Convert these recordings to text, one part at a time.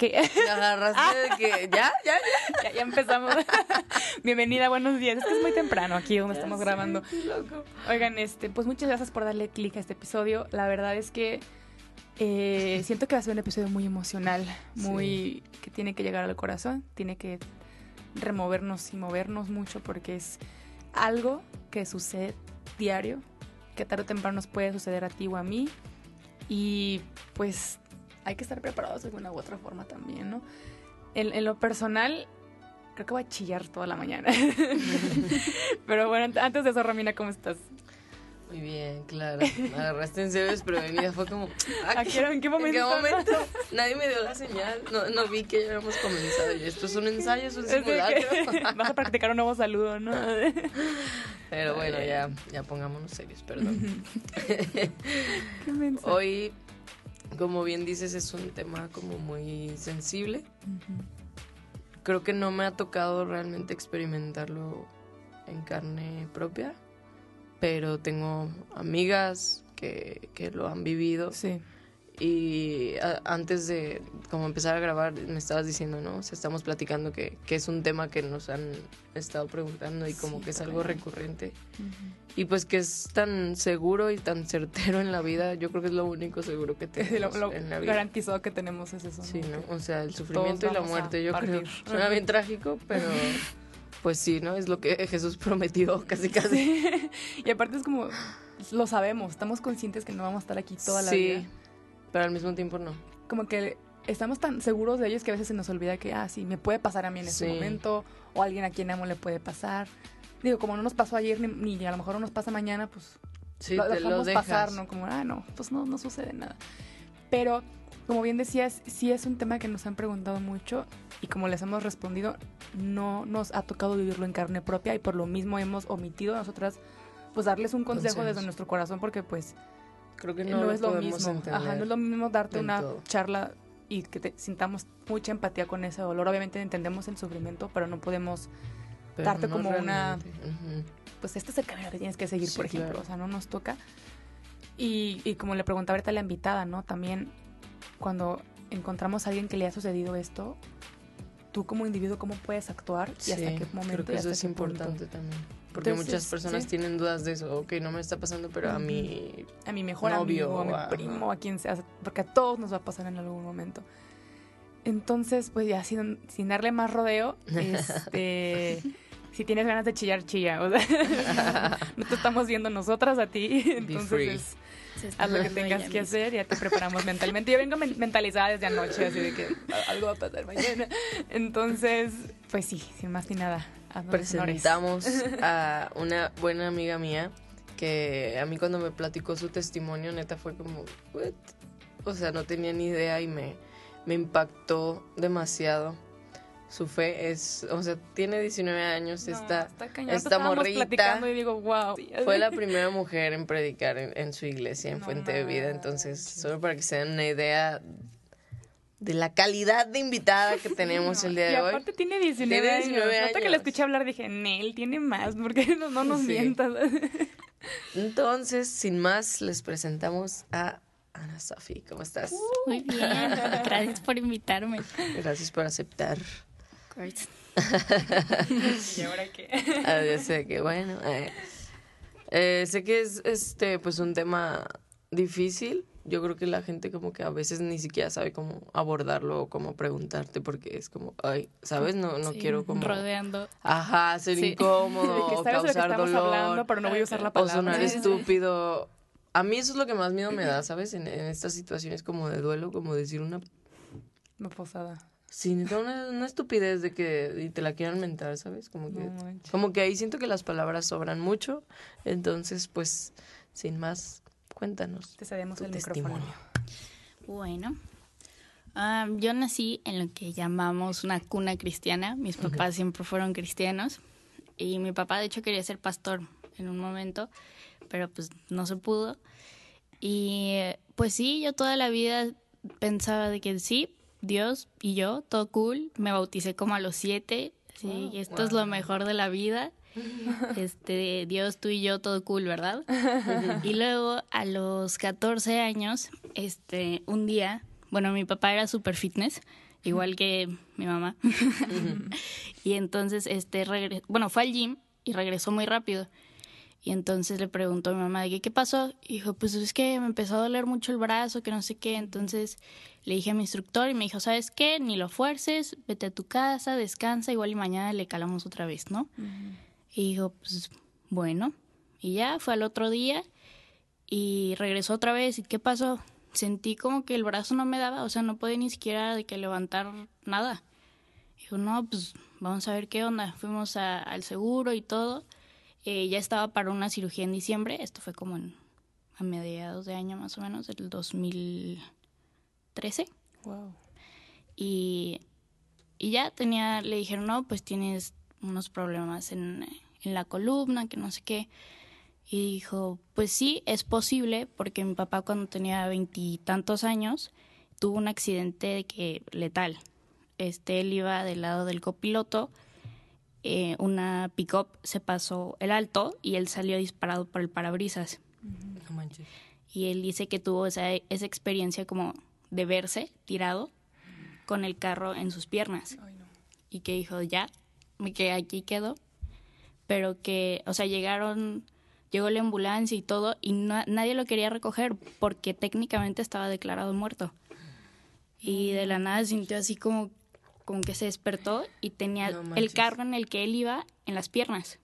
¿Qué? Te agarraste de que ya, ya, ya. ya, ya empezamos. Bienvenida, buenos días. Es que es muy temprano aquí donde estamos grabando. loco. Oigan, este, pues muchas gracias por darle clic a este episodio. La verdad es que eh, siento que va a ser un episodio muy emocional, muy que tiene que llegar al corazón, tiene que removernos y movernos mucho porque es algo que sucede diario, que tarde o temprano nos puede suceder a ti o a mí y pues hay que estar preparados de alguna u otra forma también, ¿no? En, en lo personal, creo que voy a chillar toda la mañana. Pero bueno, antes de eso, Romina, ¿cómo estás? Muy bien, claro. Agarraste en serio desprevenida. Fue como. ¿A qué? ¿En qué momento? ¿En qué momento? Nadie me dio la señal. No, no vi que ya habíamos comenzado. Y esto es un ensayo, es un simulacro. vas a practicar un nuevo saludo, ¿no? Pero bueno, ya, ya pongámonos serios, perdón. Qué. Hoy, como bien dices, es un tema como muy sensible. Creo que no me ha tocado realmente experimentarlo en carne propia, pero tengo amigas que, que lo han vivido. Sí. Y a- antes de como empezar a grabar, me estabas diciendo, ¿no? O sea, estamos platicando que, que es un tema que nos han estado preguntando y como Sí, que es algo recurrente. Y pues que es tan seguro y tan certero en la vida, yo creo que es lo único seguro que tenemos lo en la vida. garantizado que tenemos es eso. Sí, ¿no? O sea, el sufrimiento y la muerte, yo creo. partir. Suena bien trágico, pero pues sí, ¿no? Es lo que Jesús prometió casi casi. y aparte es como, lo sabemos, estamos conscientes que no vamos a estar aquí toda la sí, vida. Pero al mismo tiempo no. Como que estamos tan seguros de ellos que a veces se nos olvida que, ah, sí, me puede pasar a mí en este Sí. momento, o a alguien a quien amo le puede pasar. Digo, como no nos pasó ayer, ni, ni a lo mejor no nos pasa mañana, pues Sí, lo te lo dejamos dejas. pasar, ¿no? Como, ah, no, pues no, no sucede nada. Pero, como bien decías, sí es un tema que nos han preguntado mucho y como les hemos respondido, no nos ha tocado vivirlo en carne propia y por lo mismo hemos omitido nosotras, pues darles un consejo Consejos. desde nuestro corazón porque pues Creo que no, no, lo es lo mismo. Ajá, no es lo mismo darte una todo. charla y que te sintamos mucha empatía con ese dolor. Obviamente entendemos el sufrimiento, pero no podemos Pero darte no como una- pues este es el camino que tienes que seguir, Sí, por ejemplo. claro. O sea, no nos toca. Y, y como le preguntaba ahorita a la invitada, ¿no? También cuando encontramos a alguien que le ha sucedido esto, tú como individuo, ¿cómo puedes actuar? Y hasta qué momento. Creo que eso es punto. importante también. Porque Entonces, muchas personas sí. tienen dudas de eso. Ok, no me está pasando, pero a mí. A mi mejor Novio, amigo, a mi ajá. primo, a quien sea. Porque a todos nos va a pasar en algún momento. Entonces, pues ya sin, sin darle más rodeo, este, si tienes ganas de chillar, chilla. O sea, no te estamos viendo nosotras a ti. Entonces, es- haz lo que tengas que hacer, ya te preparamos mentalmente. Yo vengo men- mentalizada desde anoche, así de que "Ah, algo va a pasar mañana. Entonces, pues sí, sin más ni nada. Presentamos a una buena amiga mía que a mí cuando me platicó su testimonio neta fue como "What?". o sea no tenía ni idea y me, me impactó demasiado su fe es o sea tiene 19 años No, está está morrita platicando y digo, wow. fue la primera mujer en predicar en, en su iglesia en No Fuente de Vida entonces solo para que se den una idea de la calidad de invitada que tenemos el día Y de hoy aparte tiene 19, Tiene años. 19 Ahorita que la años. escuché hablar dije, Nel, tiene más, porque no, no nos Sí. mientas. Entonces, sin más, les presentamos a Ana Sofi. ¿Cómo estás? Muy bien, gracias por invitarme. Gracias por aceptar. ¿Y ahora qué? Ah, ya sé que bueno. eh, eh, sé que es este pues un tema difícil. Yo creo que la gente como que a veces ni siquiera sabe cómo abordarlo o cómo preguntarte porque es como, ay, ¿sabes? No, no Sí, quiero como... Rodeando. Ajá, ser Sí. incómodo, que o causar dolor, hablando, pero no voy a usar la o palabra. sonar Sí, sí. estúpido. A mí eso es lo que más miedo me da, ¿sabes? En, en estas situaciones como de duelo, como decir una No posada. Sí, una, una estupidez de que y te la quieran mentar, ¿sabes? Como que, No como que ahí siento que las palabras sobran mucho. Entonces, pues, sin más, cuéntanos. Te cedemos tu el micrófono. Bueno, ah, yo nací en lo que llamamos una cuna cristiana. Mis papás siempre fueron cristianos. Y mi papá, de hecho, quería ser pastor. en un momento, pero pues no se pudo. Y pues sí, yo toda la vida pensaba de que sí, Dios y yo, todo cool. Me bauticé como a los siete, sí, esto es lo mejor de la vida. Este, Dios, tú y yo, todo cool, ¿verdad? y luego a los 14 años, este, un día, bueno, mi papá era super fitness, igual que mi mamá. y entonces, este, bueno, fue al gym y regresó muy rápido. Y entonces le preguntó a mi mamá, ¿qué, qué pasó? Y dijo, pues es que me empezó a doler mucho el brazo, que no sé qué. Entonces le dije a mi instructor y me dijo, ¿sabes qué? Ni lo fuerces, vete a tu casa, descansa, igual y mañana le calamos otra vez, ¿no? Y dijo, pues bueno. Y ya fue al otro día y regresó otra vez. ¿Y qué pasó? Sentí como que el brazo no me daba, o sea, no podía ni siquiera de que levantar nada. Dijo, no, pues vamos a ver qué onda. Fuimos al seguro y todo. Eh, ya estaba para una cirugía en diciembre. Esto fue como en, a mediados de año más o menos, del 2013. Wow. Y, y ya tenía, le dijeron, no, pues tienes unos problemas en, en la columna, que no sé qué. Y dijo, pues sí, es posible, porque mi papá cuando tenía veintitantos años tuvo un accidente de que letal. Este, él iba del lado del copiloto, eh, una pick-up se pasó el alto y él salió disparado por el parabrisas. Y él dice que tuvo esa, esa experiencia como de verse tirado con el carro en sus piernas. Y que dijo, ya, que aquí quedó, pero que, o sea, llegaron, llegó la ambulancia y todo, y nadie lo quería recoger porque técnicamente estaba declarado muerto. Y de la nada sintió así como, como que se despertó y tenía el carro en el que él iba en las piernas.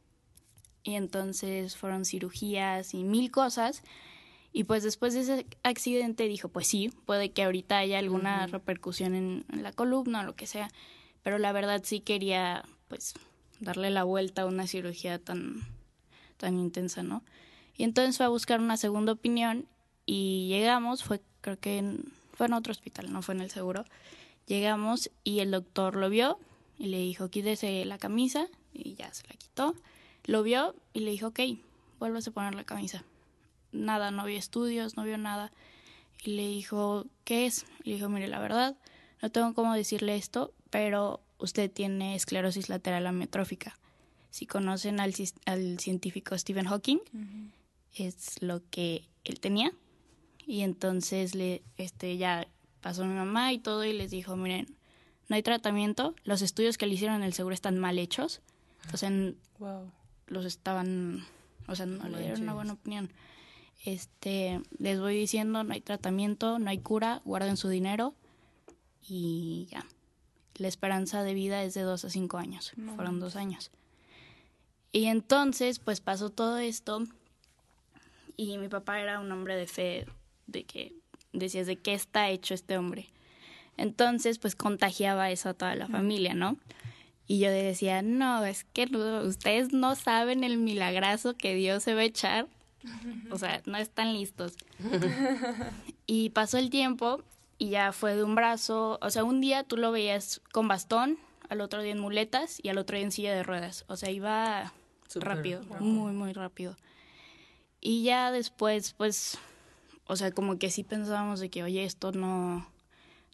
Y entonces fueron cirugías y mil cosas. Y pues después de ese accidente dijo, pues sí, puede que ahorita haya alguna repercusión en, en, la columna o lo que sea. Pero la verdad sí quería pues darle la vuelta a una cirugía tan, tan intensa, ¿no? Y entonces fue a buscar una segunda opinión y llegamos, fue creo que fue en otro hospital, no fue en el seguro. Llegamos y el doctor lo vio y le dijo, quítese la camisa y ya se la quitó. Lo vio y le dijo, ok, vuelvas a poner la camisa. Nada, no había estudios, no vio nada. Y le dijo, ¿qué es? Y le dijo, mire, la verdad, no tengo cómo decirle esto, pero usted tiene esclerosis lateral amiotrófica. Si conocen al, al científico Stephen Hawking, es lo que él tenía. Y entonces le, este, ya pasó mi mamá y todo y les dijo, miren, no hay tratamiento, los estudios que le hicieron en el seguro están mal hechos. Entonces, wow. los estaban, o sea, no le dieron una buena opinión. Este, les voy diciendo, no hay tratamiento, no hay cura, guarden su dinero y ya la esperanza de vida es de dos a cinco años. Fueron dos años. Y entonces, pues pasó todo esto. Y mi papá era un hombre de fe, de que decías de qué está hecho este hombre. Entonces, pues contagiaba eso a toda la familia, ¿no? Y yo decía, no, es que ustedes no saben el milagrazo que Dios se va a echar. O sea, no están listos. y pasó el tiempo y ya fue de un brazo, o sea, un día tú lo veías con bastón, al otro día en muletas y al otro día en silla de ruedas, o sea, iba rápido, muy, muy rápido. Y ya después, pues, o sea, como que sí pensábamos de que, oye, esto no,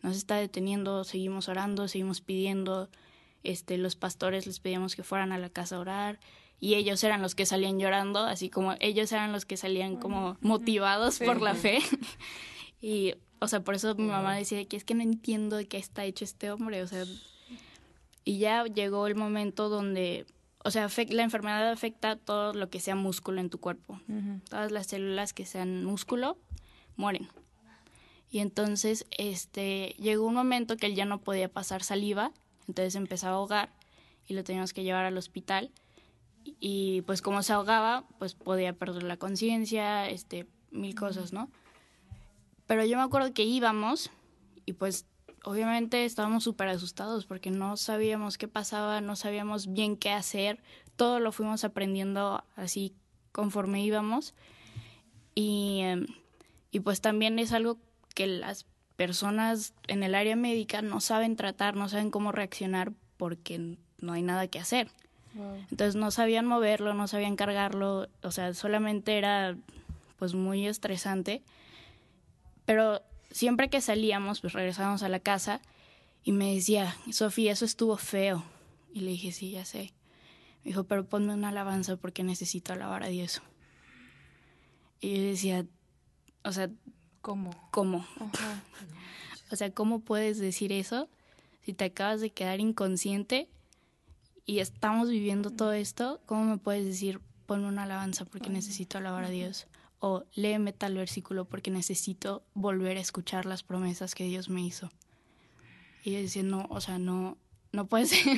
no se está deteniendo, seguimos orando, seguimos pidiendo, este, los pastores les pedíamos que fueran a la casa a orar y ellos eran los que salían llorando, así como ellos eran los que salían como motivados por la fe. y o sea, por eso mi mamá decía que es que no entiendo de qué está hecho este hombre, o sea, y ya llegó el momento donde, o sea, la enfermedad afecta todo lo que sea músculo en tu cuerpo. Todas las células que sean músculo mueren. Y entonces, este, llegó un momento que él ya no podía pasar saliva, entonces empezó a ahogar y lo teníamos que llevar al hospital. Y pues como se ahogaba, pues podía perder la conciencia, este, mil cosas, ¿no? Pero yo me acuerdo que íbamos y pues obviamente estábamos súper asustados porque no sabíamos qué pasaba, no sabíamos bien qué hacer, todo lo fuimos aprendiendo así conforme íbamos y, em, y pues también es algo que las personas en el área médica no saben tratar, no saben cómo reaccionar porque no hay nada que hacer. Entonces no sabían moverlo, no sabían cargarlo, o sea, solamente era pues muy estresante. Pero siempre que salíamos, pues regresábamos a la casa y me decía, Sofía, eso estuvo feo. Y le dije, sí, ya sé. Me dijo, pero ponme una alabanza porque necesito alabar a Dios. Y yo decía, o sea, ¿Cómo? ¿cómo? O sea, ¿cómo puedes decir eso si te acabas de quedar inconsciente y estamos viviendo todo esto? ¿Cómo me puedes decir, ponme una alabanza porque necesito alabar a Dios? O léeme tal versículo porque necesito volver a escuchar las promesas que Dios me hizo. Y yo decía, no, o sea, no, no puede ser.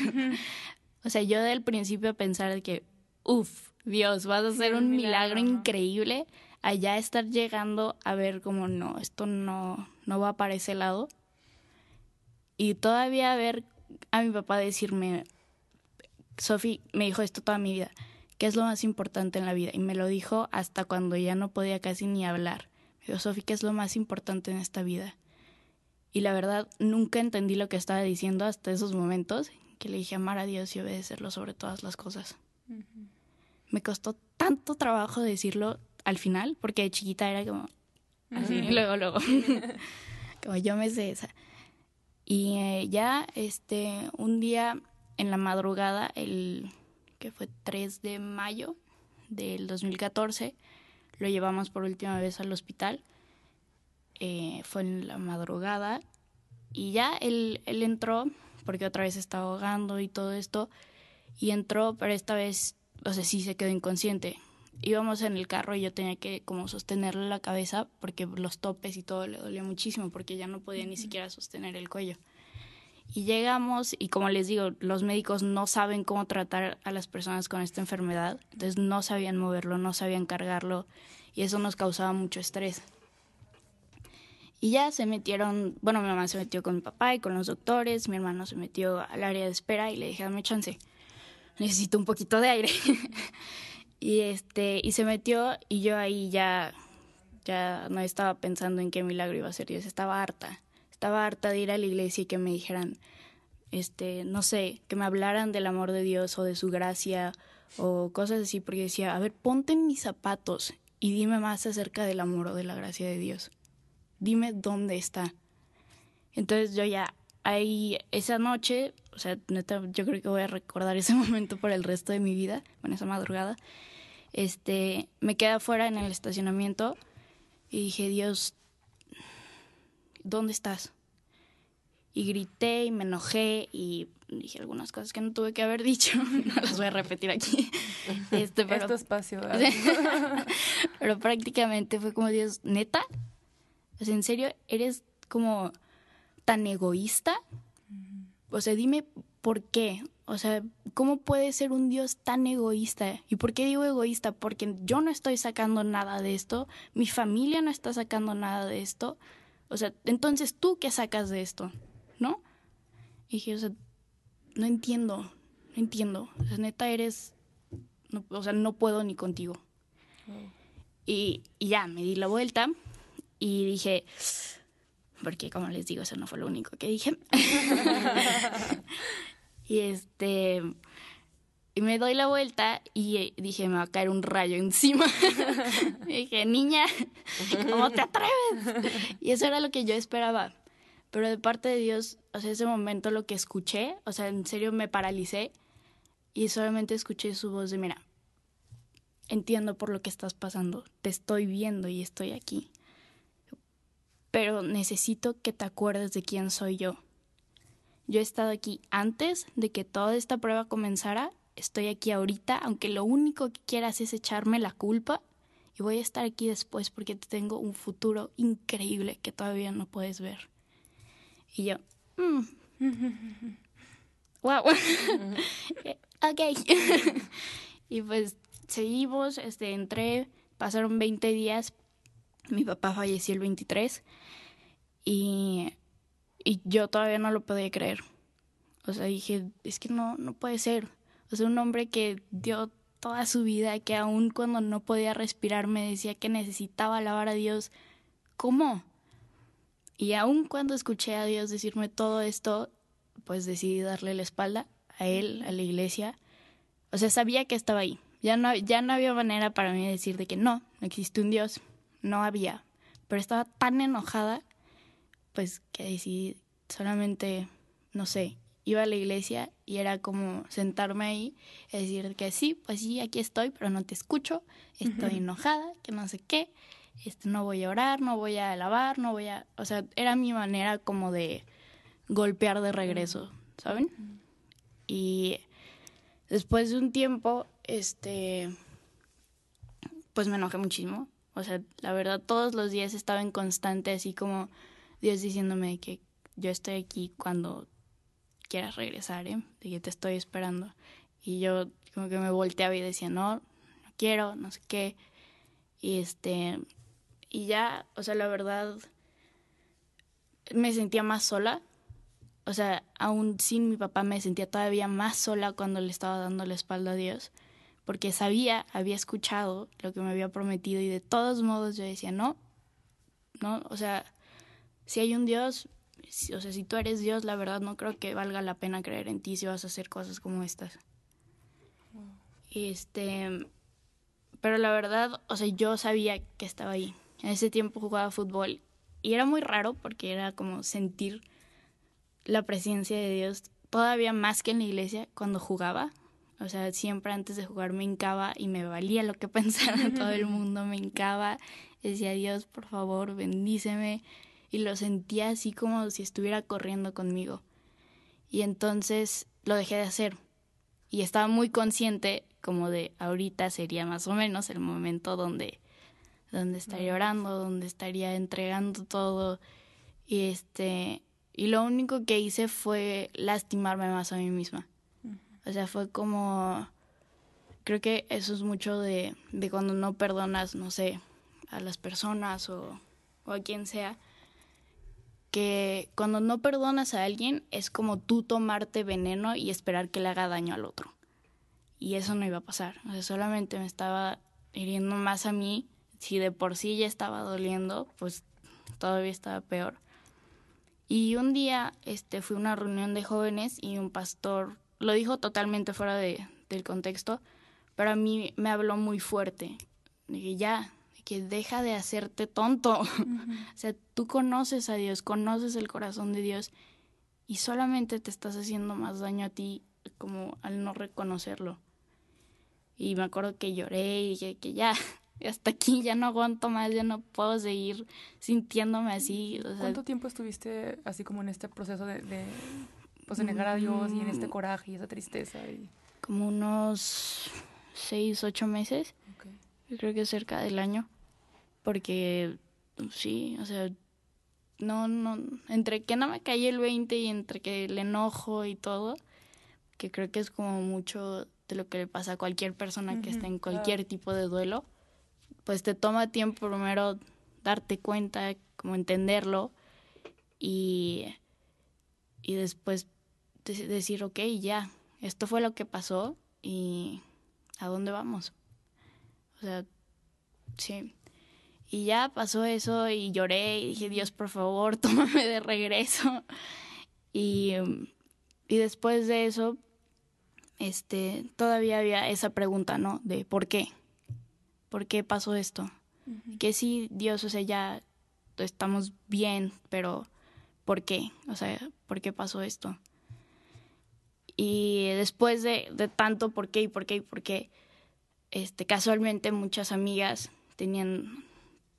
o sea, yo del principio pensar que, uff, Dios, vas a hacer un milagro, increíble, allá estar llegando a ver como, no, esto no, no va para ese lado. Y todavía ver a mi papá decirme, Sofi me dijo esto toda mi vida, ¿qué es lo más importante en la vida? Y me lo dijo hasta cuando ya no podía casi ni hablar. Me dijo, Sofi, ¿qué es lo más importante en esta vida? Y la verdad, nunca entendí lo que estaba diciendo hasta esos momentos que le dije amar a Dios y obedecerlo sobre todas las cosas. Me costó tanto trabajo decirlo al final, porque de chiquita era como así, luego, luego. como yo me sé esa. Y eh, ya, este, un día en la madrugada, el que fue 3 de mayo del 2014, lo llevamos por última vez al hospital. Eh, fue en la madrugada y ya él, él entró porque otra vez estaba ahogando y todo esto y entró pero esta vez o sea sí se quedó inconsciente íbamos en el carro y yo tenía que como sostenerle la cabeza porque los topes y todo le dolía muchísimo porque ya no podía ni siquiera sostener el cuello y llegamos y como les digo los médicos no saben cómo tratar a las personas con esta enfermedad entonces no sabían moverlo no sabían cargarlo y eso nos causaba mucho estrés y ya se metieron, bueno, mi mamá se metió con mi papá y con los doctores, mi hermano se metió al área de espera y le dije, dame chance, necesito un poquito de aire. y este, y se metió y yo ahí ya, ya no estaba pensando en qué milagro iba a ser Dios, estaba harta, estaba harta de ir a la iglesia y que me dijeran, este, no sé, que me hablaran del amor de Dios o de su gracia o cosas así, porque decía, a ver, ponte en mis zapatos y dime más acerca del amor o de la gracia de Dios dime dónde está. Entonces yo ya ahí esa noche, o sea, neta, yo creo que voy a recordar ese momento por el resto de mi vida, bueno, esa madrugada. Este, me quedé afuera en el estacionamiento y dije, Dios, ¿dónde estás? Y grité y me enojé y dije algunas cosas que no tuve que haber dicho, no las voy a repetir aquí. Este, pero, este espacio. pero prácticamente fue como Dios, neta, o sea, ¿en serio eres como tan egoísta? O sea, dime por qué. O sea, ¿cómo puede ser un Dios tan egoísta? ¿Y por qué digo egoísta? Porque yo no estoy sacando nada de esto, mi familia no está sacando nada de esto. O sea, entonces tú qué sacas de esto, ¿no? Y dije, o sea, no entiendo, no entiendo. O sea, neta eres, o sea, no puedo ni contigo. Y, y ya, me di la vuelta y dije, porque como les digo, eso no fue lo único que dije. y este, y me doy la vuelta y dije, me va a caer un rayo encima. y dije, niña, ¿cómo te atreves? y eso era lo que yo esperaba. Pero de parte de Dios, o sea, ese momento lo que escuché, o sea, en serio me paralicé y solamente escuché su voz de, mira, entiendo por lo que estás pasando, te estoy viendo y estoy aquí pero necesito que te acuerdes de quién soy yo. Yo he estado aquí antes de que toda esta prueba comenzara, estoy aquí ahorita, aunque lo único que quieras es echarme la culpa, y voy a estar aquí después porque te tengo un futuro increíble que todavía no puedes ver. Y yo, wow, ok. y pues seguimos, este, entré, pasaron 20 días, mi papá falleció el 23 y, y yo todavía no lo podía creer. O sea, dije, es que no, no puede ser. O sea, un hombre que dio toda su vida, que aun cuando no podía respirar me decía que necesitaba alabar a Dios. ¿Cómo? Y aun cuando escuché a Dios decirme todo esto, pues decidí darle la espalda a él, a la iglesia. o sea, sabía que estaba ahí. Ya no, ya no había manera para mí de decir de que no, no existe un Dios. No había. Pero estaba tan enojada, pues que decidí solamente, no sé, iba a la iglesia y era como sentarme ahí y decir que sí, pues sí, aquí estoy, pero no te escucho, estoy enojada, que no sé qué, este, no voy a orar, no voy a alabar, no voy a... O sea, era mi manera como de golpear de regreso, ¿saben? Y después de un tiempo, este, pues me enojé muchísimo. O sea, la verdad, todos los días estaba en constante, así como Dios diciéndome que yo estoy aquí cuando quieras regresar, ¿eh? De que te estoy esperando. Y yo como que me volteaba y decía, no, no quiero, no sé qué. Y este, y ya, o sea, la verdad, me sentía más sola. O sea, aún sin mi papá me sentía todavía más sola cuando le estaba dando la espalda a Dios. Porque sabía, había escuchado lo que me había prometido y de todos modos yo decía, no, no, o sea, si hay un Dios, o sea, si tú eres Dios, la verdad no creo que valga la pena creer en ti si vas a hacer cosas como estas. Este, pero la verdad, o sea, yo sabía que estaba ahí. En ese tiempo jugaba fútbol y era muy raro porque era como sentir la presencia de Dios todavía más que en la iglesia cuando jugaba. O sea, siempre antes de jugar me hincaba y me valía lo que pensara todo el mundo, me hincaba, decía Dios, por favor, bendíceme y lo sentía así como si estuviera corriendo conmigo. Y entonces lo dejé de hacer. Y estaba muy consciente como de ahorita sería más o menos el momento donde, donde estaría orando, donde estaría entregando todo. Y este, y lo único que hice fue lastimarme más a mí misma. O sea, fue como creo que eso es mucho de, de cuando no perdonas, no sé, a las personas o, o a quien sea, que cuando no perdonas a alguien es como tú tomarte veneno y esperar que le haga daño al otro. Y eso no iba a pasar. O sea, solamente me estaba hiriendo más a mí. Si de por sí ya estaba doliendo, pues todavía estaba peor. Y un día este, fui a una reunión de jóvenes y un pastor lo dijo totalmente fuera de, del contexto, pero a mí me habló muy fuerte. Dije, ya, que deja de hacerte tonto. o sea, tú conoces a Dios, conoces el corazón de Dios y solamente te estás haciendo más daño a ti como al no reconocerlo. Y me acuerdo que lloré y dije que ya, hasta aquí ya no aguanto más, ya no puedo seguir sintiéndome así. ¿Cuánto tiempo estuviste así como en este proceso de, de, pues, de negar a Dios y en este mm. coraje y esa tristeza? Y... Como unos seis, ocho meses. Yo creo que cerca del año porque sí, o sea, no, no, entre que no me caí el 20 y entre que el enojo y todo, que creo que es como mucho de lo que le pasa a cualquier persona que está en cualquier tipo de duelo, pues te toma tiempo primero darte cuenta, como entenderlo y, y después decir, ok, ya, esto fue lo que pasó y ¿a dónde vamos? O sea, sí. Y ya pasó eso y lloré y dije, Dios, por favor, tómame de regreso. Y, y después de eso, este, todavía había esa pregunta, ¿no? De ¿por qué? ¿Por qué pasó esto? Que sí, Dios, o sea, ya estamos bien, pero ¿por qué? O sea, ¿por qué pasó esto? Y después de, de tanto por qué y por qué y por qué, este, casualmente muchas amigas tenían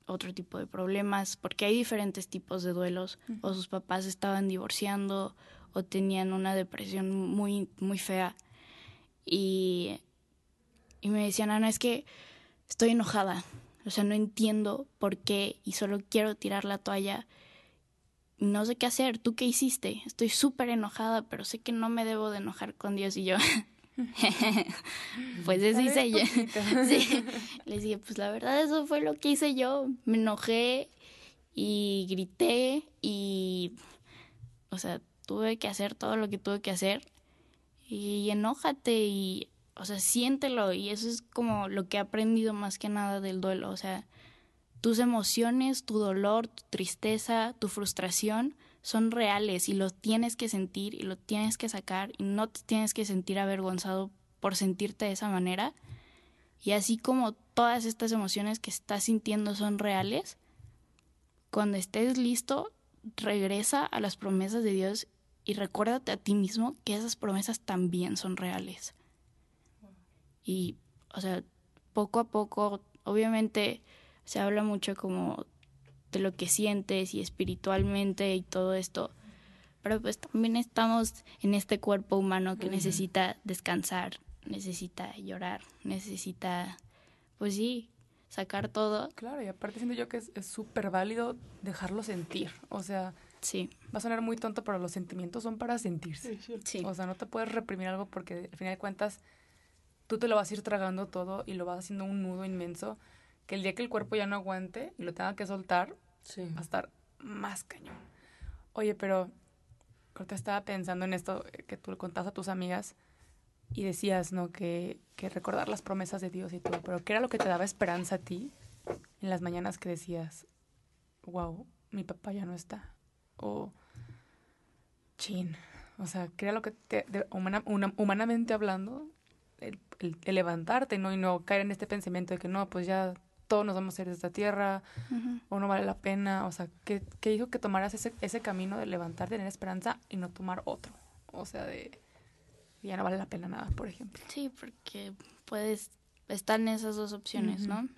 otro tipo de problemas, porque hay diferentes tipos de duelos, o sus papás estaban divorciando, o tenían una depresión muy, muy fea. Y, y me decían, Ana, es que estoy enojada, o sea, no entiendo por qué y solo quiero tirar la toalla. No sé qué hacer, ¿tú qué hiciste? Estoy súper enojada, pero sé que no me debo de enojar con Dios y yo. pues eso hice yo. sí. Les dije, pues la verdad eso fue lo que hice yo. Me enojé y grité y, o sea, tuve que hacer todo lo que tuve que hacer. Y enójate y, o sea, siéntelo. Y eso es como lo que he aprendido más que nada del duelo. O sea, tus emociones, tu dolor, tu tristeza, tu frustración son reales y los tienes que sentir y lo tienes que sacar y no te tienes que sentir avergonzado por sentirte de esa manera. Y así como todas estas emociones que estás sintiendo son reales, cuando estés listo, regresa a las promesas de Dios y recuérdate a ti mismo que esas promesas también son reales. Y, o sea, poco a poco, obviamente se habla mucho como de lo que sientes y espiritualmente y todo esto, pero pues también estamos en este cuerpo humano que necesita descansar, necesita llorar, necesita, pues sí, sacar todo. Claro, y aparte siento yo que es súper válido dejarlo sentir, o sea, sí. va a sonar muy tonto, pero los sentimientos son para sentirse. Sí. O sea, no te puedes reprimir algo porque al final de cuentas tú te lo vas a ir tragando todo y lo vas haciendo un nudo inmenso que el día que el cuerpo ya no aguante y lo tenga que soltar, va a estar más cañón. Oye, pero te estaba pensando en esto eh, que tú le contabas a tus amigas y decías, ¿no? Que, que recordar las promesas de Dios y todo, pero ¿qué era lo que te daba esperanza a ti en las mañanas que decías, wow, mi papá ya no está? O, chin, o sea, ¿qué era lo que te, humanamente hablando, el, levantarte, ¿no? Y no caer en este pensamiento de que no, pues ya todos nos vamos a ir de esta tierra, o no vale la pena, o sea, ¿qué, qué hizo que tomaras ese, ese camino de levantarte, tener esperanza y no tomar otro? O sea, de ya no vale la pena nada, por ejemplo. Sí, porque puedes, están esas dos opciones, ¿no?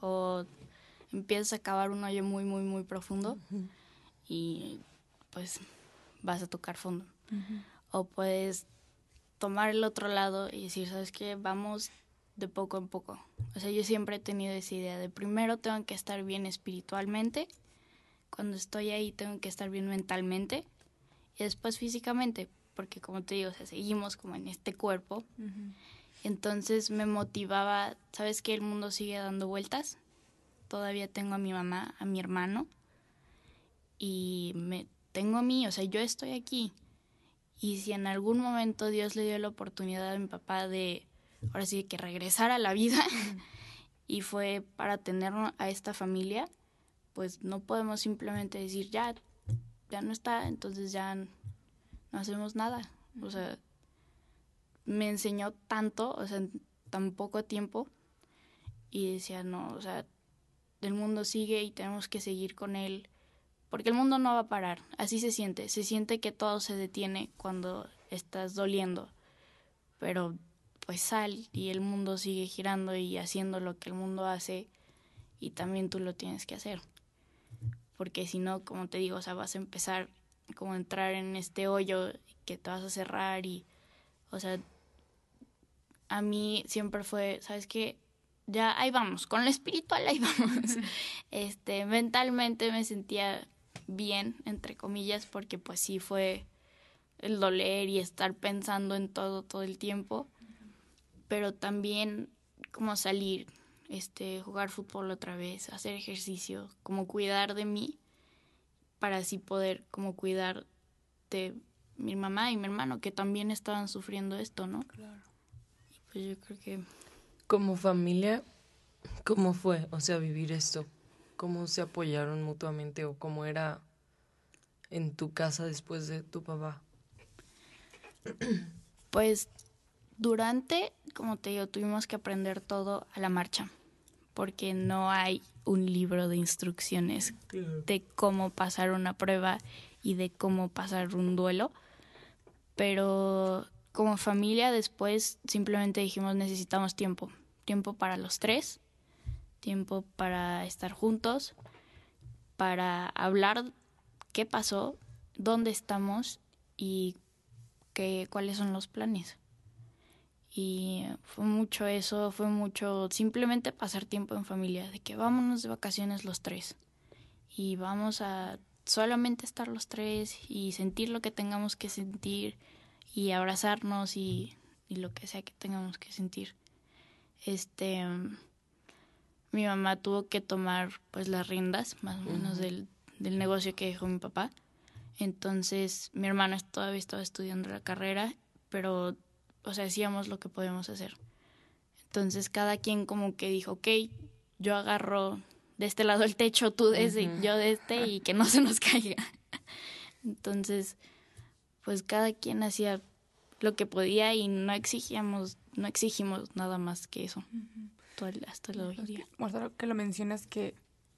O empiezas a cavar un hoyo muy, muy, muy profundo y pues vas a tocar fondo. O puedes tomar el otro lado y decir, ¿sabes qué? Vamos de poco en poco. O sea, yo siempre he tenido esa idea de primero tengo que estar bien espiritualmente, cuando estoy ahí tengo que estar bien mentalmente y después físicamente, porque como te digo, o sea, seguimos como en este cuerpo. Entonces me motivaba, ¿sabes que el mundo sigue dando vueltas? Todavía tengo a mi mamá, a mi hermano y me tengo a mí, o sea, yo estoy aquí. Y si en algún momento Dios le dio la oportunidad a mi papá de ahora sí que regresar a la vida y fue para tener a esta familia, pues no podemos simplemente decir ya, ya no está, entonces ya no hacemos nada. O sea, me enseñó tanto, o sea, en tan poco tiempo y decía, no, o sea, el mundo sigue y tenemos que seguir con él, porque el mundo no va a parar, así se siente, se siente que todo se detiene cuando estás doliendo, pero pues sal y el mundo sigue girando y haciendo lo que el mundo hace y también tú lo tienes que hacer. Porque si no, como te digo, o sea, vas a empezar como a entrar en este hoyo que te vas a cerrar y, o sea, a mí siempre fue, ¿sabes qué? Ya ahí vamos, con lo espiritual ahí vamos. este, mentalmente me sentía bien, entre comillas, porque pues sí fue el doler y estar pensando en todo todo el tiempo pero también como salir, este, jugar fútbol otra vez, hacer ejercicio, como cuidar de mí para así poder como cuidar de mi mamá y mi hermano que también estaban sufriendo esto, ¿no? Claro. pues yo creo que como familia ¿cómo fue? O sea, vivir esto. ¿Cómo se apoyaron mutuamente o cómo era en tu casa después de tu papá? Pues durante, como te digo, tuvimos que aprender todo a la marcha, porque no hay un libro de instrucciones de cómo pasar una prueba y de cómo pasar un duelo. Pero como familia después simplemente dijimos necesitamos tiempo, tiempo para los tres, tiempo para estar juntos, para hablar qué pasó, dónde estamos y qué, cuáles son los planes. Y fue mucho eso, fue mucho simplemente pasar tiempo en familia, de que vámonos de vacaciones los tres y vamos a solamente estar los tres y sentir lo que tengamos que sentir y abrazarnos y, y lo que sea que tengamos que sentir. Este, mi mamá tuvo que tomar pues las riendas más o menos del, del negocio que dejó mi papá. Entonces mi hermano todavía estaba estudiando la carrera, pero o sea, hacíamos lo que podíamos hacer. Entonces cada quien como que dijo, ok, yo agarro de este lado el techo, tú de ese, yo de este y que no se nos caiga. Entonces, pues cada quien hacía lo que podía y no exigíamos no exigimos nada más que eso hasta el hoy día. Que, que lo mencionas que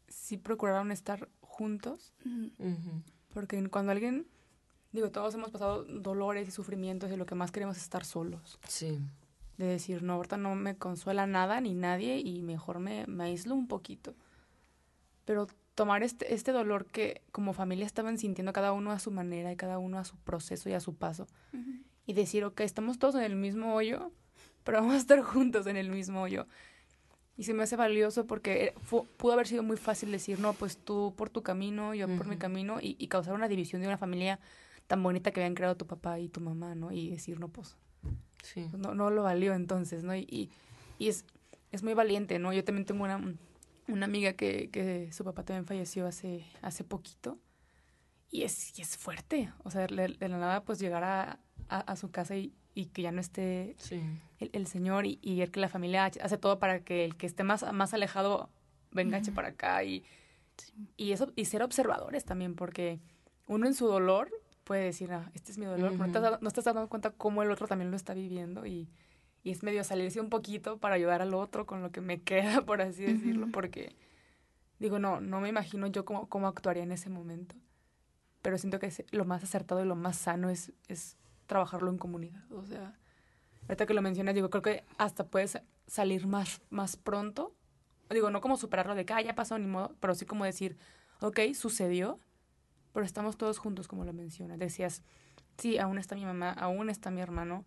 sí procuraron estar juntos, porque cuando alguien, digo, todos hemos pasado dolores y sufrimientos y lo que más queremos es estar solos. Sí. De decir, no, ahorita no me consuela nada ni nadie y mejor me, me aíslo un poquito. Pero tomar este, este dolor que como familia estaban sintiendo cada uno a su manera y cada uno a su proceso y a su paso. Y decir, ok, estamos todos en el mismo hoyo, pero vamos a estar juntos en el mismo hoyo. Y se me hace valioso porque pudo haber sido muy fácil decir, no, pues tú por tu camino, yo por mi camino, y, causar una división de una familia tan bonita que habían creado tu papá y tu mamá, ¿no? Y decir, no, pues, sí. Pues no, no lo valió entonces, ¿no? Y, y, es, es muy valiente, ¿no? Yo también tengo una, una amiga que, que su papá también falleció hace, hace poquito. Y es, y es fuerte. O sea, de, la nada, pues llegar a, a, su casa y, y, que ya no esté el, el, señor y, y, ver que la familia hace todo para que el que esté más, más alejado venga para acá. Y, y, eso, y ser observadores también, porque uno en su dolor puede decir, ah, este es mi dolor, no, estás, no estás dando cuenta cómo el otro también lo está viviendo y y es medio salirse un poquito para ayudar al otro con lo que me queda, por así decirlo, porque digo, no, no me imagino yo cómo, cómo actuaría en ese momento, pero siento que lo más acertado y lo más sano es, es trabajarlo en comunidad, o sea, ahorita que lo mencionas, digo, creo que hasta puedes salir más, más pronto, digo, no como superarlo de que, ah, ya pasó, ni modo, pero sí como decir, ok, sucedió, pero estamos todos juntos, como lo mencionas, decías, sí, aún está mi mamá, aún está mi hermano,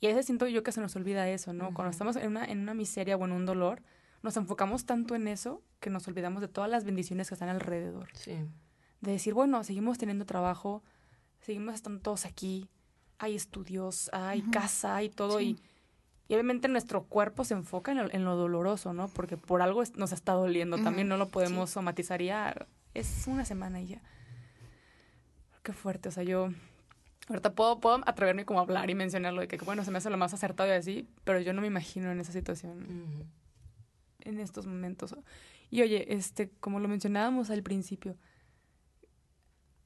y a veces siento yo que se nos olvida eso, ¿no? Cuando estamos en una, en una miseria o en un dolor, nos enfocamos tanto en eso que nos olvidamos de todas las bendiciones que están alrededor. Sí. De decir, bueno, seguimos teniendo trabajo, seguimos estando todos aquí, hay estudios, hay casa, hay todo, y, y, obviamente nuestro cuerpo se enfoca en lo, doloroso, ¿no? Porque por algo nos está doliendo, también no lo podemos somatizar ya, es una semana y ya. Qué fuerte, o sea, yo Ahorita puedo, puedo atreverme como a hablar y mencionarlo de que, bueno, se me hace lo más acertado y así, pero yo no me imagino en esa situación en estos momentos. Y oye, este, como lo mencionábamos al principio,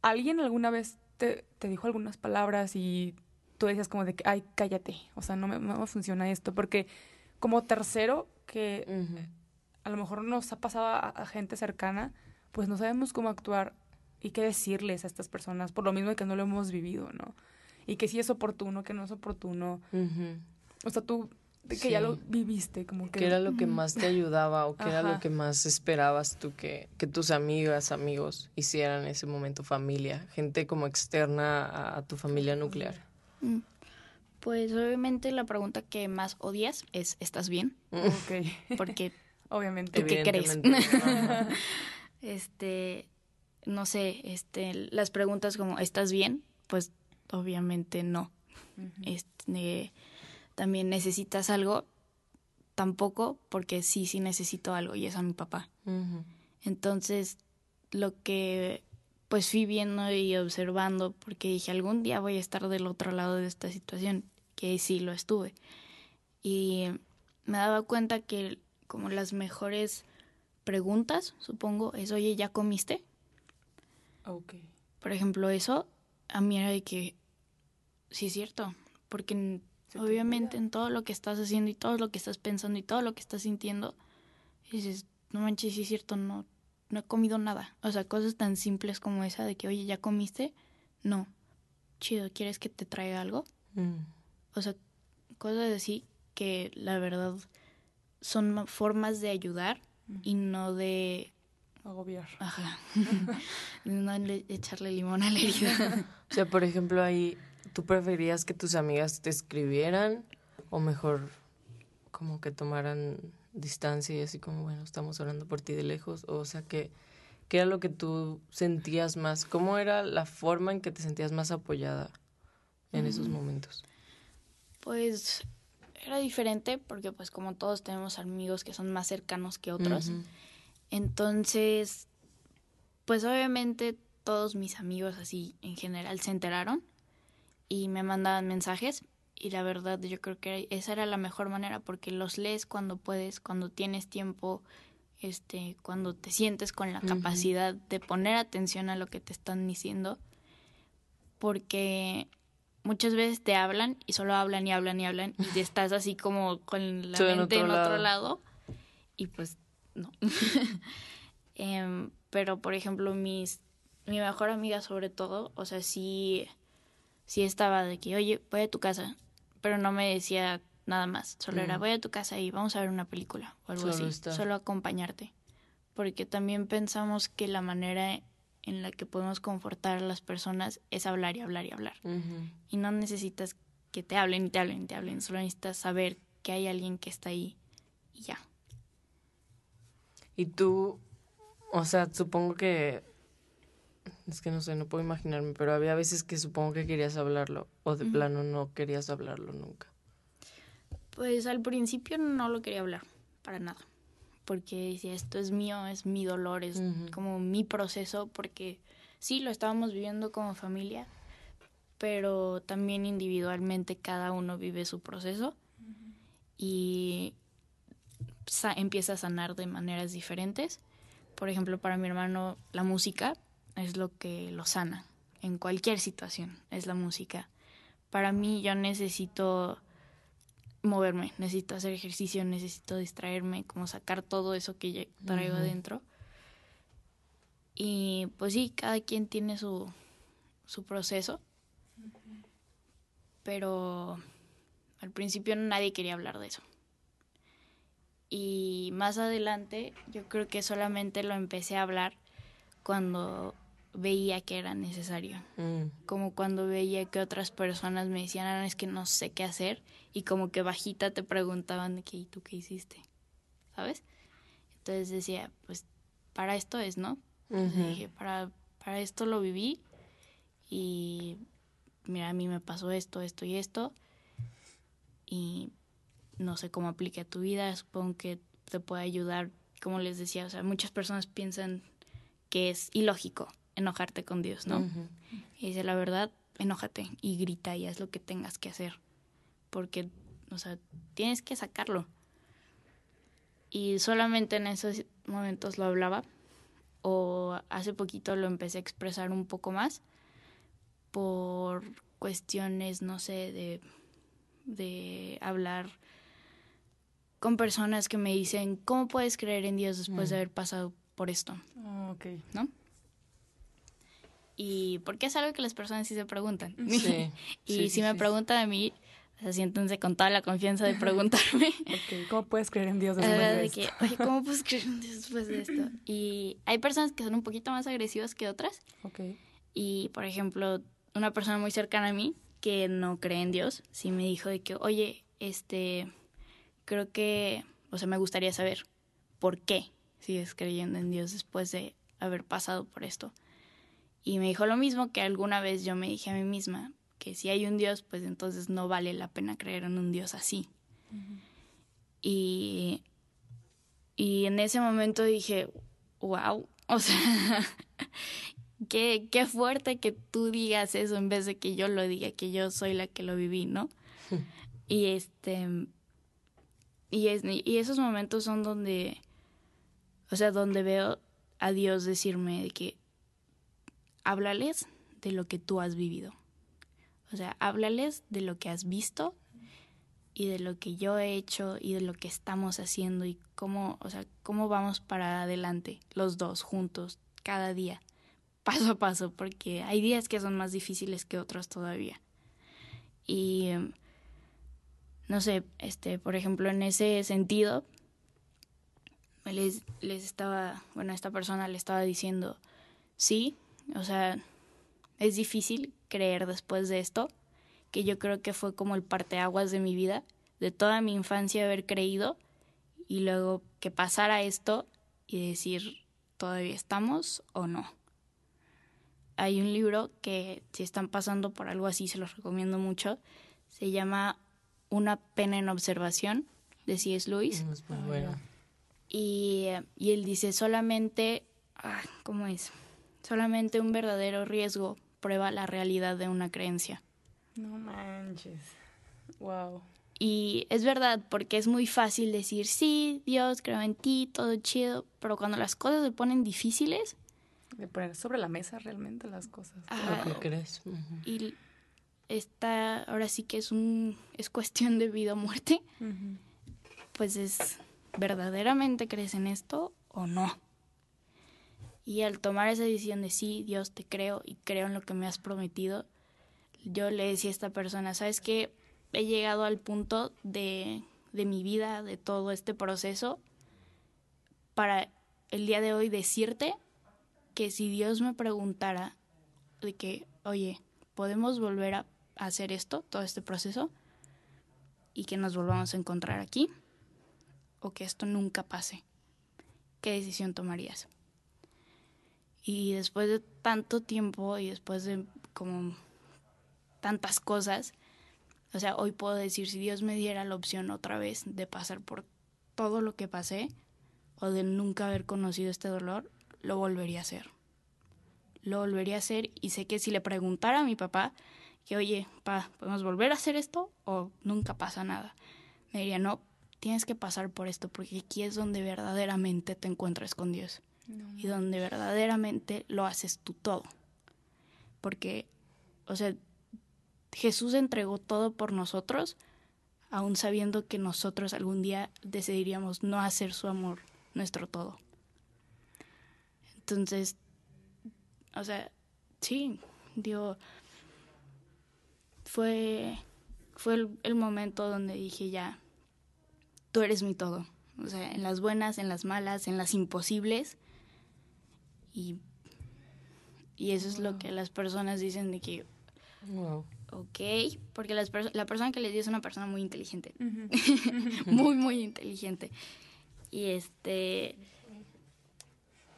¿alguien alguna vez te, te dijo algunas palabras y tú decías como de que, ay, cállate, o sea, no me, no funciona esto? Porque como tercero, que a lo mejor nos ha pasado a gente cercana, pues no sabemos cómo actuar y qué decirles a estas personas, por lo mismo que no lo hemos vivido, ¿no? Y que sí es oportuno, que no es oportuno. O sea, tú que ya lo viviste, como que... ¿Qué era lo que más te ayudaba o qué era lo que más esperabas tú que, que tus amigas, amigos hicieran en ese momento, familia, gente como externa a, tu familia nuclear? Mm. Pues obviamente la pregunta que más odias es ¿estás bien? Ok. Porque obviamente ¿tú qué crees? este no sé, este, las preguntas como ¿estás bien? Pues obviamente no. este, también necesitas algo, tampoco, porque sí, sí necesito algo y es a mi papá. Entonces, lo que pues fui viendo y observando, porque dije, algún día voy a estar del otro lado de esta situación, que sí lo estuve. Y me daba cuenta que como las mejores preguntas, supongo, es, oye, ¿ya comiste? Por ejemplo, eso a mí era de que sí es cierto, porque obviamente en todo lo que estás haciendo y todo lo que estás pensando y todo lo que estás sintiendo, dices, no manches, sí es cierto, no, no he comido nada. O sea, cosas tan simples como esa de que, oye, ¿ya comiste? No. Chido, ¿quieres que te traiga algo? Mm. O sea, cosas así que la verdad son formas de ayudar y no de agobiar. Ajá. no echarle limón a la herida. o sea, por ejemplo, ahí, ¿tú preferías que tus amigas te escribieran o mejor como que tomaran distancia y así como, bueno, estamos hablando por ti de lejos? O sea, que ¿qué era lo que tú sentías más? ¿Cómo era la forma en que te sentías más apoyada en esos mm. momentos? Pues era diferente porque pues como todos tenemos amigos que son más cercanos que otros. Entonces, pues obviamente todos mis amigos así en general se enteraron y me mandaban mensajes y la verdad yo creo que esa era la mejor manera porque los lees cuando puedes, cuando tienes tiempo, este, cuando te sientes con la capacidad de poner atención a lo que te están diciendo, porque muchas veces te hablan y solo hablan y hablan y hablan y estás así como con la en mente otro en otro lado. lado y pues no. Em, pero por ejemplo mis mi mejor amiga sobre todo, o sea, sí sí estaba de que, "Oye, voy a tu casa", pero no me decía nada más, solo era. "Voy a tu casa y vamos a ver una película" o algo Solo así, solo acompañarte. Porque también pensamos que la manera en la que podemos confortar a las personas es hablar y hablar y hablar. Y no necesitas que te hablen y te hablen y te hablen, solo necesitas saber que hay alguien que está ahí y ya. Y tú, o sea, supongo que... Es que no sé, no puedo imaginarme, pero había veces que supongo que querías hablarlo o de plano no querías hablarlo nunca. Pues al principio no lo quería hablar, para nada. Porque decía, esto es mío, es mi dolor, es como mi proceso, porque sí, lo estábamos viviendo como familia, pero también individualmente cada uno vive su proceso y empieza a sanar de maneras diferentes. Por ejemplo, para mi hermano la música es lo que lo sana en cualquier situación, es la música. Para mí yo necesito moverme, necesito hacer ejercicio, necesito distraerme, como sacar todo eso que traigo Ujú. adentro. Y pues sí, cada quien tiene su, su proceso, pero al principio nadie quería hablar de eso. Y más adelante yo creo que solamente lo empecé a hablar cuando veía que era necesario Mm. como cuando veía que otras personas me decían, "Ah, es que no sé qué hacer, y como que bajita te preguntaban que, ¿y tú qué hiciste? ¿Sabes? Entonces decía, pues para esto es, ¿no? Entonces dije, para, para esto lo viví, y mira, a mí me pasó esto, esto y esto, y no sé cómo aplique a tu vida, supongo que te puede ayudar, como les decía, o sea, muchas personas piensan que es ilógico enojarte con Dios, ¿no? Y dice, la verdad, enójate y grita y haz lo que tengas que hacer. Porque, o sea, tienes que sacarlo. Y solamente en esos momentos lo hablaba. O hace poquito lo empecé a expresar un poco más. Por cuestiones, no sé, de, de hablar con personas que me dicen, ¿cómo puedes creer en Dios después de Mm. haber pasado por esto? Oh, ok. ¿no? Y porque es algo que las personas sí se preguntan. Sí. y Sí, si sí, me sí. preguntan a mí, o sea, siéntense con toda la confianza de preguntarme. ¿Cómo puedes creer en Dios A después de de esto? que, oye, ¿cómo puedes creer en Dios después de esto? Y hay personas que son un poquito más agresivas que otras. Ok. Y, por ejemplo, una persona muy cercana a mí que no cree en Dios, sí me dijo de que, oye, este, creo que, o sea, me gustaría saber por qué sigues creyendo en Dios después de haber pasado por esto. Y me dijo lo mismo que alguna vez yo me dije a mí misma, que si hay un Dios, pues entonces no vale la pena creer en un Dios así. Y, y en ese momento dije, wow, o sea, qué, qué fuerte que tú digas eso en vez de que yo lo diga, que yo soy la que lo viví, ¿no? y este, y, es, y esos momentos son donde, o sea, donde veo a Dios decirme de que háblales de lo que tú has vivido. O sea, háblales de lo que has visto y de lo que yo he hecho y de lo que estamos haciendo y cómo, o sea, cómo vamos para adelante los dos juntos cada día, paso a paso, porque hay días que son más difíciles que otros todavía. Y em, no sé, este, por ejemplo, en ese sentido les les estaba, bueno, esta persona le estaba diciendo, "Sí, o sea, es difícil creer después de esto, que yo creo que fue como el parteaguas de mi vida, de toda mi infancia haber creído y luego que pasara esto y decir, ¿todavía estamos o no? Hay un libro que si están pasando por algo así, se los recomiendo mucho, se llama Una pena en observación de C.S. Lewis. Es muy bueno. Y, y él dice, solamente, ah, ¿cómo es? Solamente un verdadero riesgo prueba la realidad de una creencia. No manches. Wow. Y es verdad, porque es muy fácil decir, sí, Dios, creo en ti, todo chido, pero cuando las cosas se ponen difíciles De poner sobre la mesa realmente las cosas. Ajá. ¿Lo que crees? Y esta ahora sí que es un es cuestión de vida o muerte, pues es verdaderamente crees en esto o no. Y al tomar esa decisión de sí, Dios te creo y creo en lo que me has prometido, yo le decía a esta persona, ¿sabes qué? He llegado al punto de, de mi vida, de todo este proceso, para el día de hoy decirte que si Dios me preguntara de que, oye, ¿podemos volver a hacer esto, todo este proceso? Y que nos volvamos a encontrar aquí, o que esto nunca pase. ¿Qué decisión tomarías? Y después de tanto tiempo y después de como tantas cosas, o sea, hoy puedo decir, si Dios me diera la opción otra vez de pasar por todo lo que pasé o de nunca haber conocido este dolor, lo volvería a hacer. Lo volvería a hacer y sé que si le preguntara a mi papá que, oye, pa, ¿podemos volver a hacer esto o nunca pasa nada? Me diría, no, tienes que pasar por esto porque aquí es donde verdaderamente te encuentras con Dios y donde verdaderamente lo haces tú todo. Porque, o sea, Jesús entregó todo por nosotros, aún sabiendo que nosotros algún día decidiríamos no hacer su amor nuestro todo. Entonces, o sea, sí, digo, fue, fue el, el momento donde dije ya, tú eres mi todo. O sea, en las buenas, en las malas, en las imposibles, y, y eso es lo que las personas dicen de que, wow. ok, porque las la persona que les dio es una persona muy inteligente, muy, muy inteligente. Y este,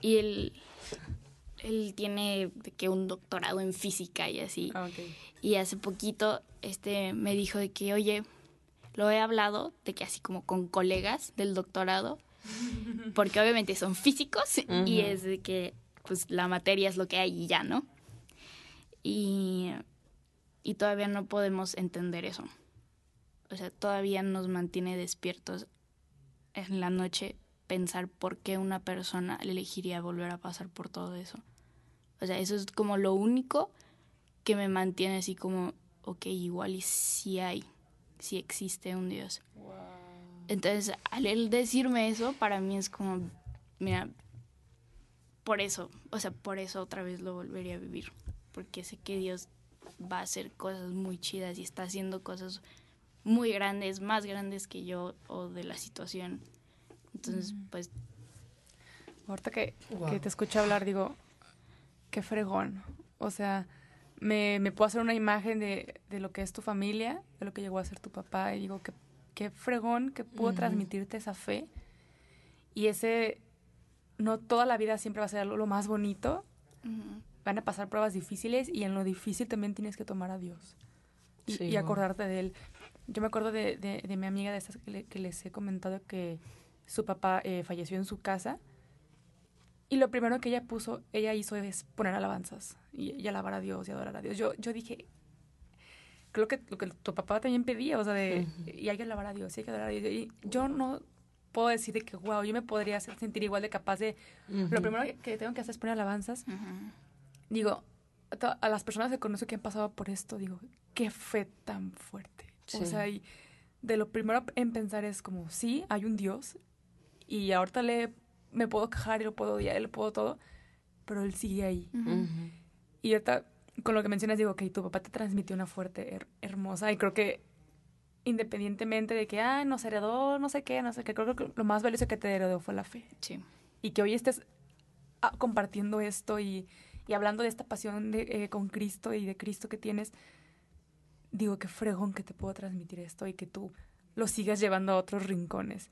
y él, él tiene de que un doctorado en física y así. Ah, y hace poquito este me dijo de que, oye, lo he hablado de que así como con colegas del doctorado, porque obviamente son físicos y es de que pues la materia es lo que hay y ya, ¿no? Y, y todavía no podemos entender eso. O sea, todavía nos mantiene despiertos en la noche pensar por qué una persona le elegiría volver a pasar por todo eso. O sea, eso es como lo único que me mantiene así como, ok, igual y si hay, si existe un Dios. Entonces, al él decirme eso, para mí es como, mira, por eso, o sea, por eso otra vez lo volvería a vivir, porque sé que Dios va a hacer cosas muy chidas y está haciendo cosas muy grandes, más grandes que yo o de la situación. Entonces, pues... Ahorita que, que, te escucho hablar, digo, qué fregón. O sea, me, me puedo hacer una imagen de, de, lo que es tu familia, de lo que llegó a ser tu papá, y digo, qué, qué fregón que pudo transmitirte esa fe y ese no toda la vida siempre va a ser lo, más bonito. Van a pasar pruebas difíciles y en lo difícil también tienes que tomar a Dios y, acordarte de Él. Yo me acuerdo de, de, mi amiga de estas que, les he comentado que su papá eh, falleció en su casa y lo primero que ella puso, ella hizo es poner alabanzas y, alabar a Dios y adorar a Dios. Yo, yo dije, creo que lo que tu papá también pedía, o sea, de, y hay que alabar a Dios, y hay que adorar a Dios. Y yo no puedo decir de que, wow, yo me podría sentir igual de capaz de... Lo primero que tengo que hacer es poner alabanzas. Digo, a las personas que conozco que han pasado por esto, digo, qué fe tan fuerte. O sea, y de lo primero en pensar es como, sí, hay un Dios y ahorita le, me puedo quejar y lo puedo odiar y lo puedo todo, pero Él sigue ahí. Y ahorita, con lo que mencionas, digo, que tu papá te transmitió una fuerte, hermosa, y creo que independientemente de que, ah, nos heredó, no sé qué, no sé qué, creo que lo más valioso que te heredó fue la fe. Sí. Y que hoy estés ah, compartiendo esto y, y, hablando de esta pasión de, eh, con Cristo y de Cristo que tienes, digo, qué fregón que te puedo transmitir esto y que tú lo sigas llevando a otros rincones.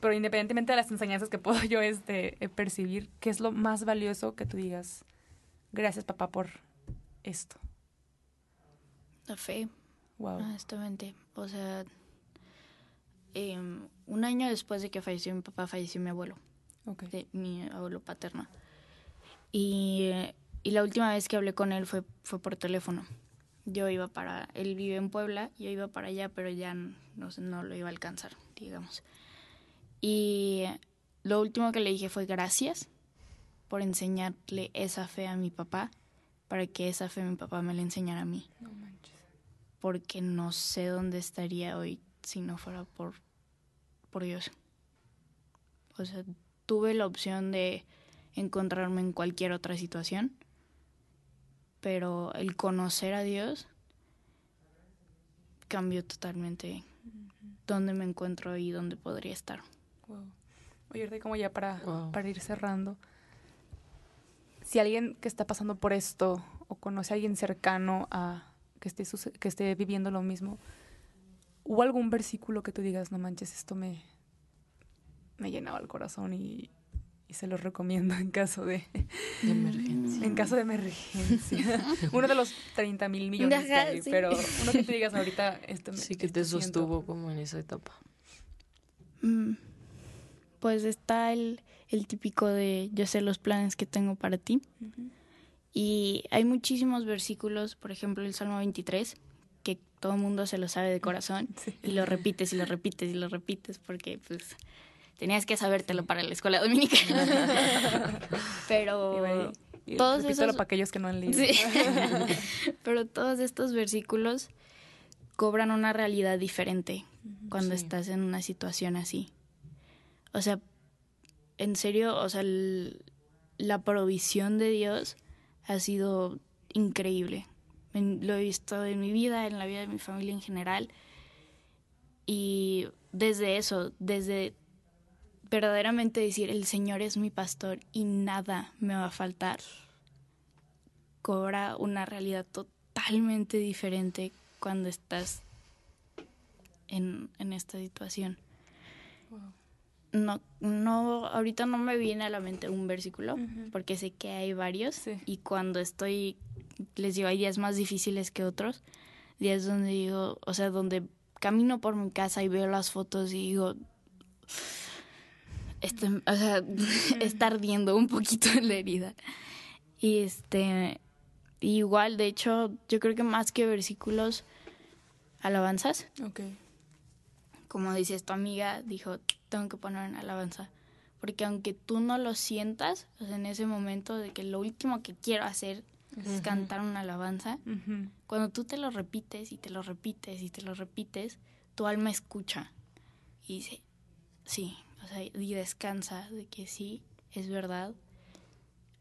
Pero independientemente de las enseñanzas que puedo yo este, eh, percibir, ¿qué es lo más valioso que tú digas? Gracias, papá, por esto. La fe. Wow. Honestamente. O sea, em, un año después de que falleció mi papá, falleció mi abuelo. De, mi abuelo paterno. Y, y, la última vez que hablé con él fue, fue por teléfono. Yo iba para, él vive en Puebla, yo iba para allá, pero ya no, no lo iba a alcanzar, digamos. Y lo último que le dije fue gracias por enseñarle esa fe a mi papá, para que esa fe mi papá me la enseñara a mí. Porque no sé dónde estaría hoy si no fuera por, por Dios. O sea, tuve la opción de encontrarme en cualquier otra situación, pero el conocer a Dios cambió totalmente dónde me encuentro y dónde podría estar. Wow. Oye, como ya para, Wow. para ir cerrando, si alguien que está pasando por esto o conoce a alguien cercano a que esté, que esté viviendo lo mismo, ¿hubo algún versículo que tú digas, no manches, esto me, me llenaba el corazón y, y se los recomiendo en caso de, De emergencia. en caso de emergencia? uno de los 30 mil millones que hay, sí. pero uno que tú digas ahorita, esto me Sí, que esto te siento". sostuvo como en esa etapa. Mm, Pues está el, el típico de yo sé los planes que tengo para ti. Ujú. Y hay muchísimos versículos, por ejemplo el Salmo 23, que todo el mundo se lo sabe de corazón Sí. y lo repites y lo repites y lo repites porque pues tenías que sabértelo para la escuela dominical. Pero todos esos- para aquellos que no han leído. Sí. Pero todos estos versículos cobran una realidad diferente cuando Sí. estás en una situación así. O sea, en serio, o sea, el- la provisión de Dios ha sido increíble. Lo he visto en mi vida, en la vida de mi familia en general. Y desde eso, desde verdaderamente decir, el Señor es mi pastor y nada me va a faltar, cobra una realidad totalmente diferente cuando estás en, en esta situación. No, no, ahorita no me viene a la mente un versículo, porque sé que hay varios, Sí. y cuando estoy, les digo, hay días más difíciles que otros, días donde digo, o sea, donde camino por mi casa y veo las fotos y digo, esto, o sea, está ardiendo un poquito en la herida. Y este, igual, de hecho, yo creo que más que versículos, alabanzas, Ok. como dices tu amiga, dijo, tengo que poner en alabanza. Porque aunque tú no lo sientas, en ese momento de que lo último que quiero hacer es cantar una alabanza, cuando tú te lo repites y te lo repites y te lo repites, tu alma escucha y dice, sí, o sea, y descansa de que sí, es verdad,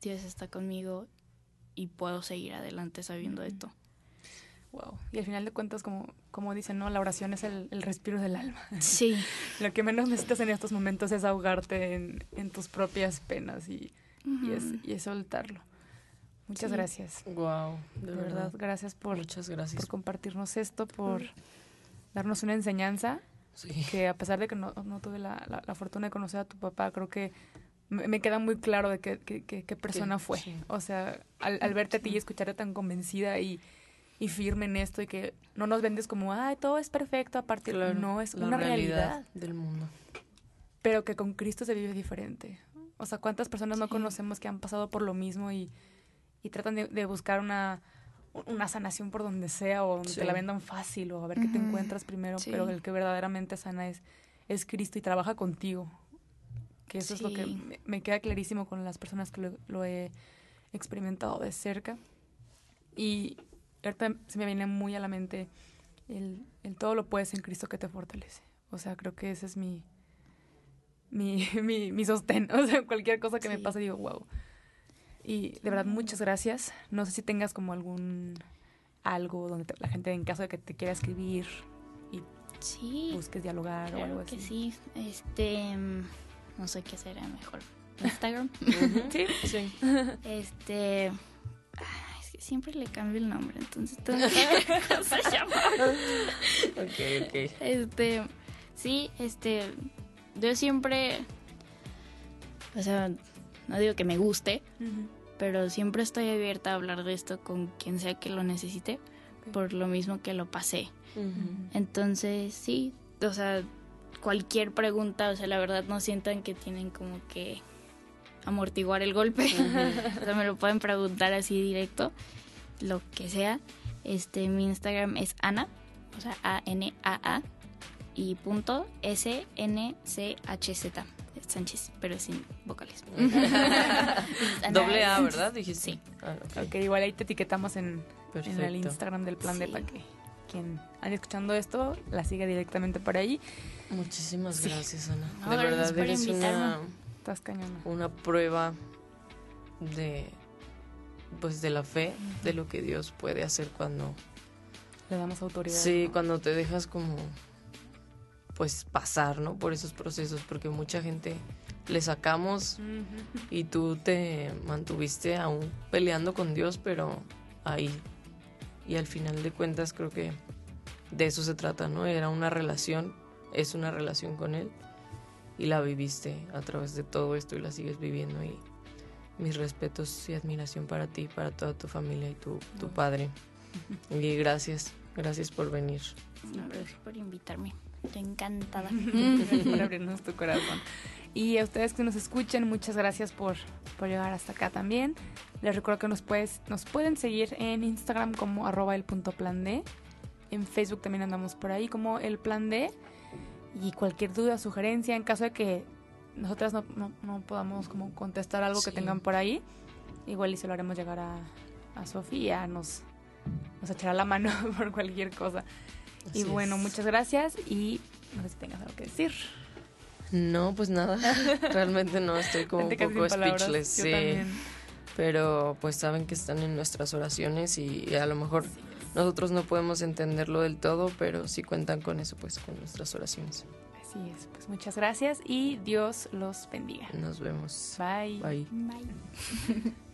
Dios está conmigo y puedo seguir adelante sabiendo esto. Wow. Y al final de cuentas, como, como dicen, ¿no? La oración es el, el respiro del alma. Sí, Lo que menos necesitas en estos momentos es ahogarte en, en tus propias penas y, y es, y es soltarlo. Muchas Sí. gracias. Wow, de, De verdad, gracias por, Muchas gracias. por compartirnos esto, por darnos una enseñanza Sí. que a pesar de que no, no tuve la, la- la fortuna de conocer a tu papá, creo que me, me queda muy claro de qué, qué- persona Que- fue. sí. O sea, al, al verte a ti y escucharte tan convencida y, y firme en esto y que no nos vendes como, ay, todo es perfecto a partir Claro, No, es una realidad, del mundo. pero que con Cristo se vive diferente. O sea, ¿cuántas personas no Sí. conocemos que han pasado por lo mismo y, y tratan de, de buscar una, una sanación por donde sea o donde te Sí. la vendan fácil o a ver qué te encuentras primero, Sí. pero el que verdaderamente sana es, es Cristo y trabaja contigo. Que eso es lo que Sí. me, me queda clarísimo con las personas que lo, lo he experimentado de cerca. Y ahorita se me viene muy a la mente el, el todo lo puedes en Cristo que te fortalece. O sea, creo que ese es mi, mi, mi, mi sostén. O sea, cualquier cosa que me pase digo, wow. Y de verdad, muchas gracias. No sé si tengas como algún algo donde te- la gente en caso de que te quiera escribir y sí. busques dialogar o algo Claro que así. sí. Este, mm, no sé qué será mejor. Instagram. Sí. Sí. este, siempre le cambio el nombre, entonces tengo que ver cómo se llama. Ok, ok. Este, sí, este, yo siempre, o sea, no digo que me guste, pero siempre estoy abierta a hablar de esto con quien sea que lo necesite, por lo mismo que lo pasé. Entonces, sí, o sea, cualquier pregunta, o sea, la verdad no sientan que tienen como que amortiguar el golpe. o sea, me lo pueden preguntar así directo, lo que sea. Este, mi Instagram es Ana, o sea, A-N-A-A, y punto S-N-C-H-Z. Sánchez, pero sin vocales. Doble A, ¿verdad? Dijiste. Sí. Ah, ok. Ok, igual ahí te etiquetamos en, en el. Instagram del plan de Sí. pa' que quien ande escuchando esto la siga directamente por ahí. Muchísimas Sí. gracias, Ana. No, de verdad eres una. Estás cañona. una prueba de pues de la fe, de lo que Dios puede hacer cuando Le damos autoridad. Sí, ¿no? cuando te dejas como pues pasar, ¿no? Por esos procesos, porque mucha gente le sacamos y tú te mantuviste aún peleando con Dios, pero ahí. Y al final de cuentas creo que de eso se trata, ¿no? Era una relación, es una relación con Él y la viviste a través de todo esto y la sigues viviendo y mis respetos y admiración para ti, para toda tu familia y tu, tu padre. Y gracias, gracias por venir. No, gracias por invitarme. Estoy encantada. Gracias por abrirnos tu corazón. Y a ustedes que nos escuchan, muchas gracias por, por llegar hasta acá también. Les recuerdo que nos, puedes, nos pueden seguir en Instagram como arroba el punto plan D. En Facebook también andamos por ahí como el plan D. Y cualquier duda, sugerencia, en caso de que nosotras no, no, no podamos como contestar algo que tengan por ahí, igual y se lo haremos llegar a, a Sofía, nos, nos echará la mano por cualquier cosa. y bueno, es. muchas gracias y no sé si tengas algo que decir. No, pues nada, realmente no, estoy como un poco palabras. speechless, sí. Pero pues saben que están en nuestras oraciones y a lo mejor nosotros no podemos entenderlo del todo, pero sí cuentan con eso, pues con nuestras oraciones. Así es. Pues muchas gracias y Dios los bendiga. Nos vemos. Bye. Bye. Bye.